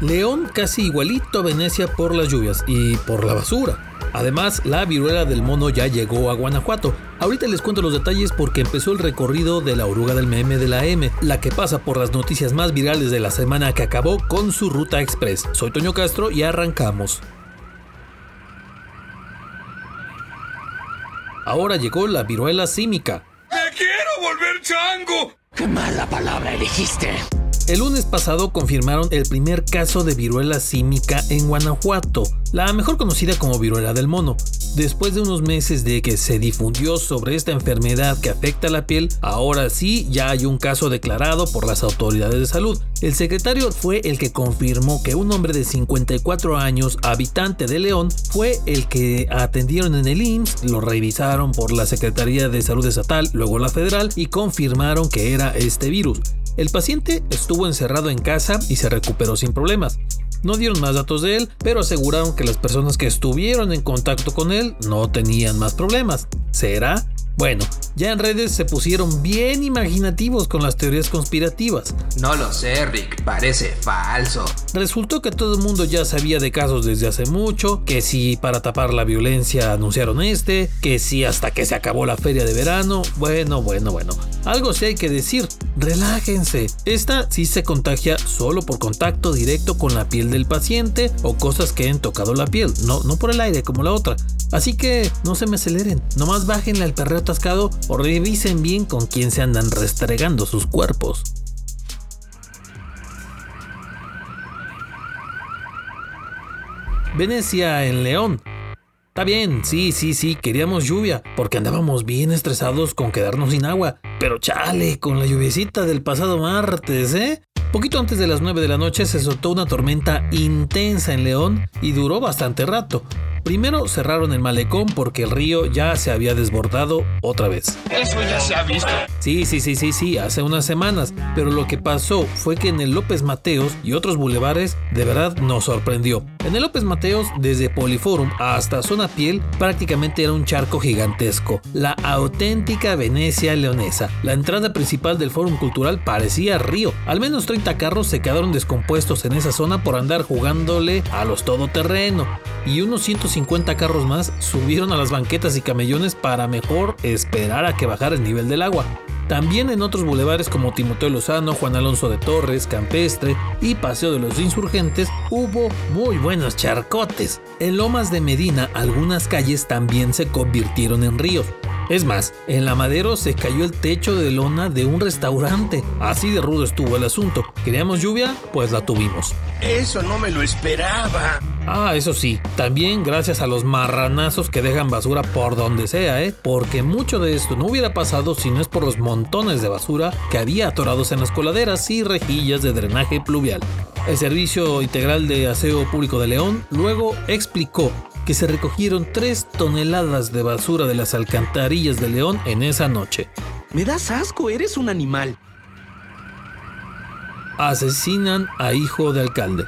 León casi igualito a Venecia por las lluvias y por la basura. Además, la viruela del mono ya llegó a Guanajuato. Ahorita les cuento los detalles porque empezó el recorrido de la oruga del meme de la M, la que pasa por las noticias más virales de la semana que acabó con su ruta express. Soy Toño Castro y arrancamos. Ahora llegó la viruela símica. ¡Me quiero volver chango! ¡Qué mala palabra elegiste! El lunes pasado confirmaron el primer caso de viruela símica en Guanajuato, la mejor conocida como viruela del mono. Después de unos meses de que se difundió sobre esta enfermedad que afecta la piel, ahora sí ya hay un caso declarado por las autoridades de salud. El secretario fue el que confirmó que un hombre de 54 años, habitante de León, fue el que atendieron en el IMSS, lo revisaron por la Secretaría de Salud Estatal, luego la federal y confirmaron que era este virus. El paciente estuvo encerrado en casa y se recuperó sin problemas. No dieron más datos de él, pero aseguraron que las personas que estuvieron en contacto con él no tenían más problemas. ¿Será? Bueno, ya en redes se pusieron bien imaginativos con las teorías conspirativas. No lo sé, Rick, parece falso. Resultó que todo el mundo ya sabía de casos desde hace mucho, que si para tapar la violencia anunciaron este, que si hasta que se acabó la feria de verano, bueno, bueno, bueno. Algo sí hay que decir, relájense. Esta sí se contagia solo por contacto directo con la piel del paciente o cosas que han tocado la piel, no, no por el aire como la otra. Así que no se me aceleren, nomás bájenle al perreo atascado o revisen bien con quién se andan restregando sus cuerpos. Venecia en León. Está bien, sí, sí, sí, queríamos lluvia, porque andábamos bien estresados con quedarnos sin agua. Pero chale, con la lluviecita del pasado martes, ¿eh? Poquito antes de las 9 de la noche se soltó una tormenta intensa en León y duró bastante rato. Primero cerraron el malecón porque el río ya se había desbordado otra vez. Eso ya se ha visto. Sí, sí, sí, sí, sí, hace unas semanas. Pero lo que pasó fue que en el López Mateos y otros bulevares de verdad nos sorprendió. En el López Mateos, desde Poliforum hasta Zona Piel, prácticamente era un charco gigantesco. La auténtica Venecia leonesa. La entrada principal del Fórum Cultural parecía río. Al menos 30 carros se quedaron descompuestos en esa zona por andar jugándole a los todoterreno. Y unos 150 carros más subieron a las banquetas y camellones para mejor esperar a que bajara el nivel del agua. También en otros bulevares como Timoteo Lozano, Juan Alonso de Torres, Campestre y Paseo de los Insurgentes hubo muy buenos charcotes. En Lomas de Medina algunas calles también se convirtieron en ríos. Es más, en la Madero se cayó el techo de lona de un restaurante. Así de rudo estuvo el asunto. ¿Queríamos lluvia? Pues la tuvimos. Eso no me lo esperaba. Ah, eso sí, también gracias a los marranazos que dejan basura por donde sea, ¿eh? Porque mucho de esto no hubiera pasado si no es por los montones de basura que había atorados en las coladeras y rejillas de drenaje pluvial. El Servicio Integral de Aseo Público de León luego explicó que se recogieron 3 toneladas de basura de las alcantarillas de León en esa noche. Me das asco, eres un animal. Asesinan a hijo de alcalde.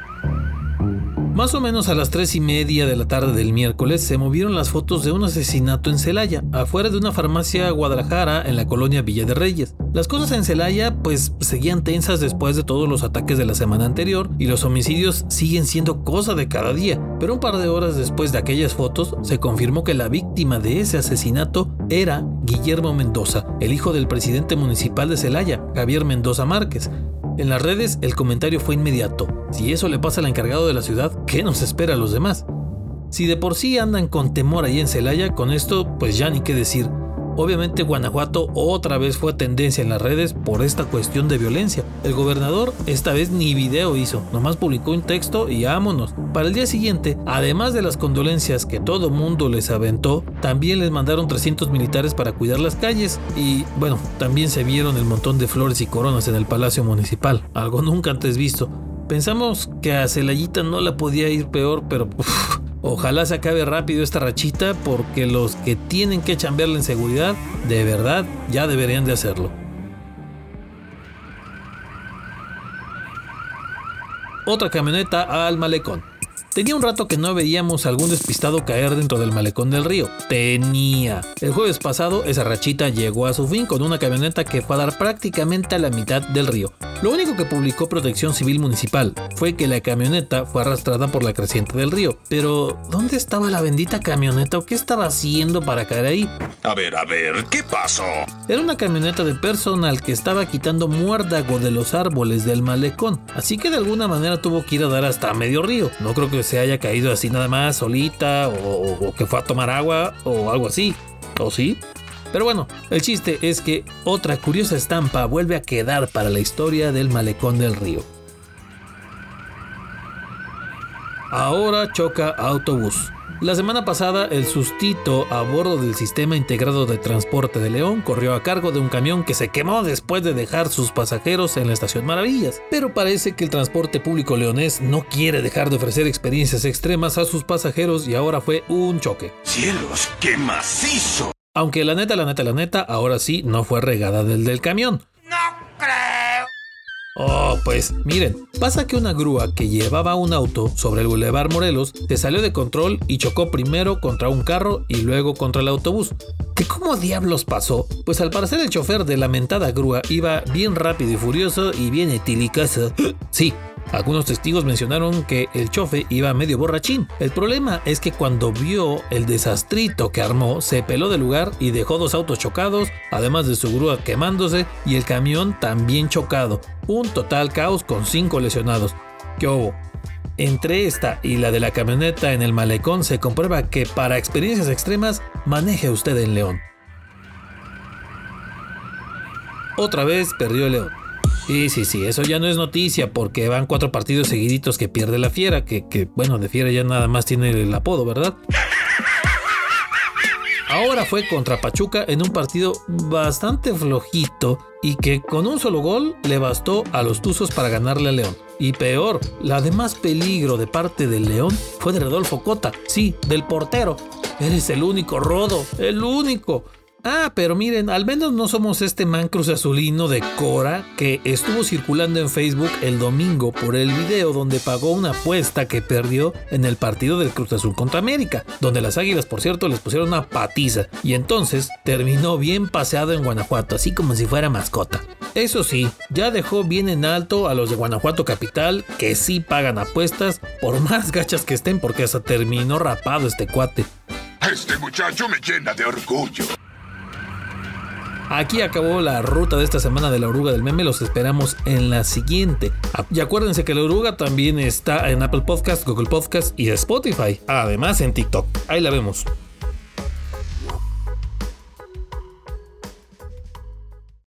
Más o menos a las 3 y media de la tarde del miércoles se movieron las fotos de un asesinato en Celaya, afuera de una farmacia Guadalajara en la colonia Villa de Reyes. Las cosas en Celaya pues seguían tensas después de todos los ataques de la semana anterior y los homicidios siguen siendo cosa de cada día, pero un par de horas después de aquellas fotos se confirmó que la víctima de ese asesinato era Guillermo Mendoza, el hijo del presidente municipal de Celaya, Javier Mendoza Márquez, en las redes el comentario fue inmediato. Si eso le pasa al encargado de la ciudad, ¿qué nos espera a los demás? Si de por sí andan con temor ahí en Celaya, con esto pues ya ni qué decir. Obviamente Guanajuato otra vez fue tendencia en las redes por esta cuestión de violencia. El gobernador esta vez ni video hizo, nomás publicó un texto y vámonos. Para el día siguiente, además de las condolencias que todo mundo les aventó, también les mandaron 300 militares para cuidar las calles y bueno, también se vieron el montón de flores y coronas en el Palacio Municipal, algo nunca antes visto. Pensamos que a Celayita no la podía ir peor, pero Ojalá se acabe rápido esta rachita porque los que tienen que chambearle en seguridad, de verdad, ya deberían de hacerlo. Otra camioneta al malecón. Tenía un rato que no veíamos algún despistado caer dentro del malecón del río. Tenía. El jueves pasado esa rachita llegó a su fin con una camioneta que fue a dar prácticamente a la mitad del río. Lo único que publicó Protección Civil Municipal fue que la camioneta fue arrastrada por la creciente del río. Pero, ¿dónde estaba la bendita camioneta o qué estaba haciendo para caer ahí? A ver, a ver, ¿qué pasó? Era una camioneta de personal que estaba quitando muérdago de los árboles del malecón, así que de alguna manera tuvo que ir a dar hasta medio río. No creo que se haya caído así nada más, solita, o, que fue a tomar agua, o algo así. ¿O sí? Pero bueno, el chiste es que otra curiosa estampa vuelve a quedar para la historia del malecón del río. Ahora choca autobús. La semana pasada, el sustito a bordo del Sistema Integrado de Transporte de León corrió a cargo de un camión que se quemó después de dejar sus pasajeros en la estación Maravillas. Pero parece que el transporte público leonés no quiere dejar de ofrecer experiencias extremas a sus pasajeros y ahora fue un choque. ¡Cielos, qué macizo! Aunque la neta, la neta, la neta, ahora sí no fue regada del del camión. No creo. Oh, pues miren, pasa que una grúa que llevaba un auto sobre el Boulevard Morelos se salió de control y chocó primero contra un carro y luego contra el autobús. ¿Qué cómo diablos pasó? Pues al parecer el chofer de la mentada grúa iba bien rápido y furioso y bien etilicoso. Sí, algunos testigos mencionaron que el chofe iba medio borrachín. El problema es que cuando vio el desastrito que armó, se peló del lugar y dejó dos autos chocados, además de su grúa quemándose y el camión también chocado. Un total caos con cinco lesionados. ¿Qué hubo? Entre esta y la de la camioneta en el malecón se comprueba que para experiencias extremas maneje usted en León. Otra vez perdió el León. Sí, sí, sí, eso ya no es noticia porque van cuatro partidos seguiditos que pierde la fiera, que, bueno, de fiera ya nada más tiene el apodo, ¿verdad? Ahora fue contra Pachuca en un partido bastante flojito y que con un solo gol le bastó a los Tuzos para ganarle a León. Y peor, la de más peligro de parte del León fue de Rodolfo Cota, sí, del portero. Eres el único, Rodo, el único. Ah, pero miren, al menos no somos este man cruz azulino de Cora que estuvo circulando en Facebook el domingo por el video donde pagó una apuesta que perdió en el partido del Cruz Azul contra América, donde las águilas, por cierto, les pusieron una patiza y entonces terminó bien paseado en Guanajuato, así como si fuera mascota. Eso sí, ya dejó bien en alto a los de Guanajuato Capital, que sí pagan apuestas, por más gachas que estén, porque hasta terminó rapado este cuate. Este muchacho me llena de orgullo. Aquí acabó la ruta de esta semana de la oruga del meme. Los esperamos en la siguiente. Y acuérdense que la oruga también está en Apple Podcast, Google Podcast y Spotify. Además en TikTok. Ahí la vemos.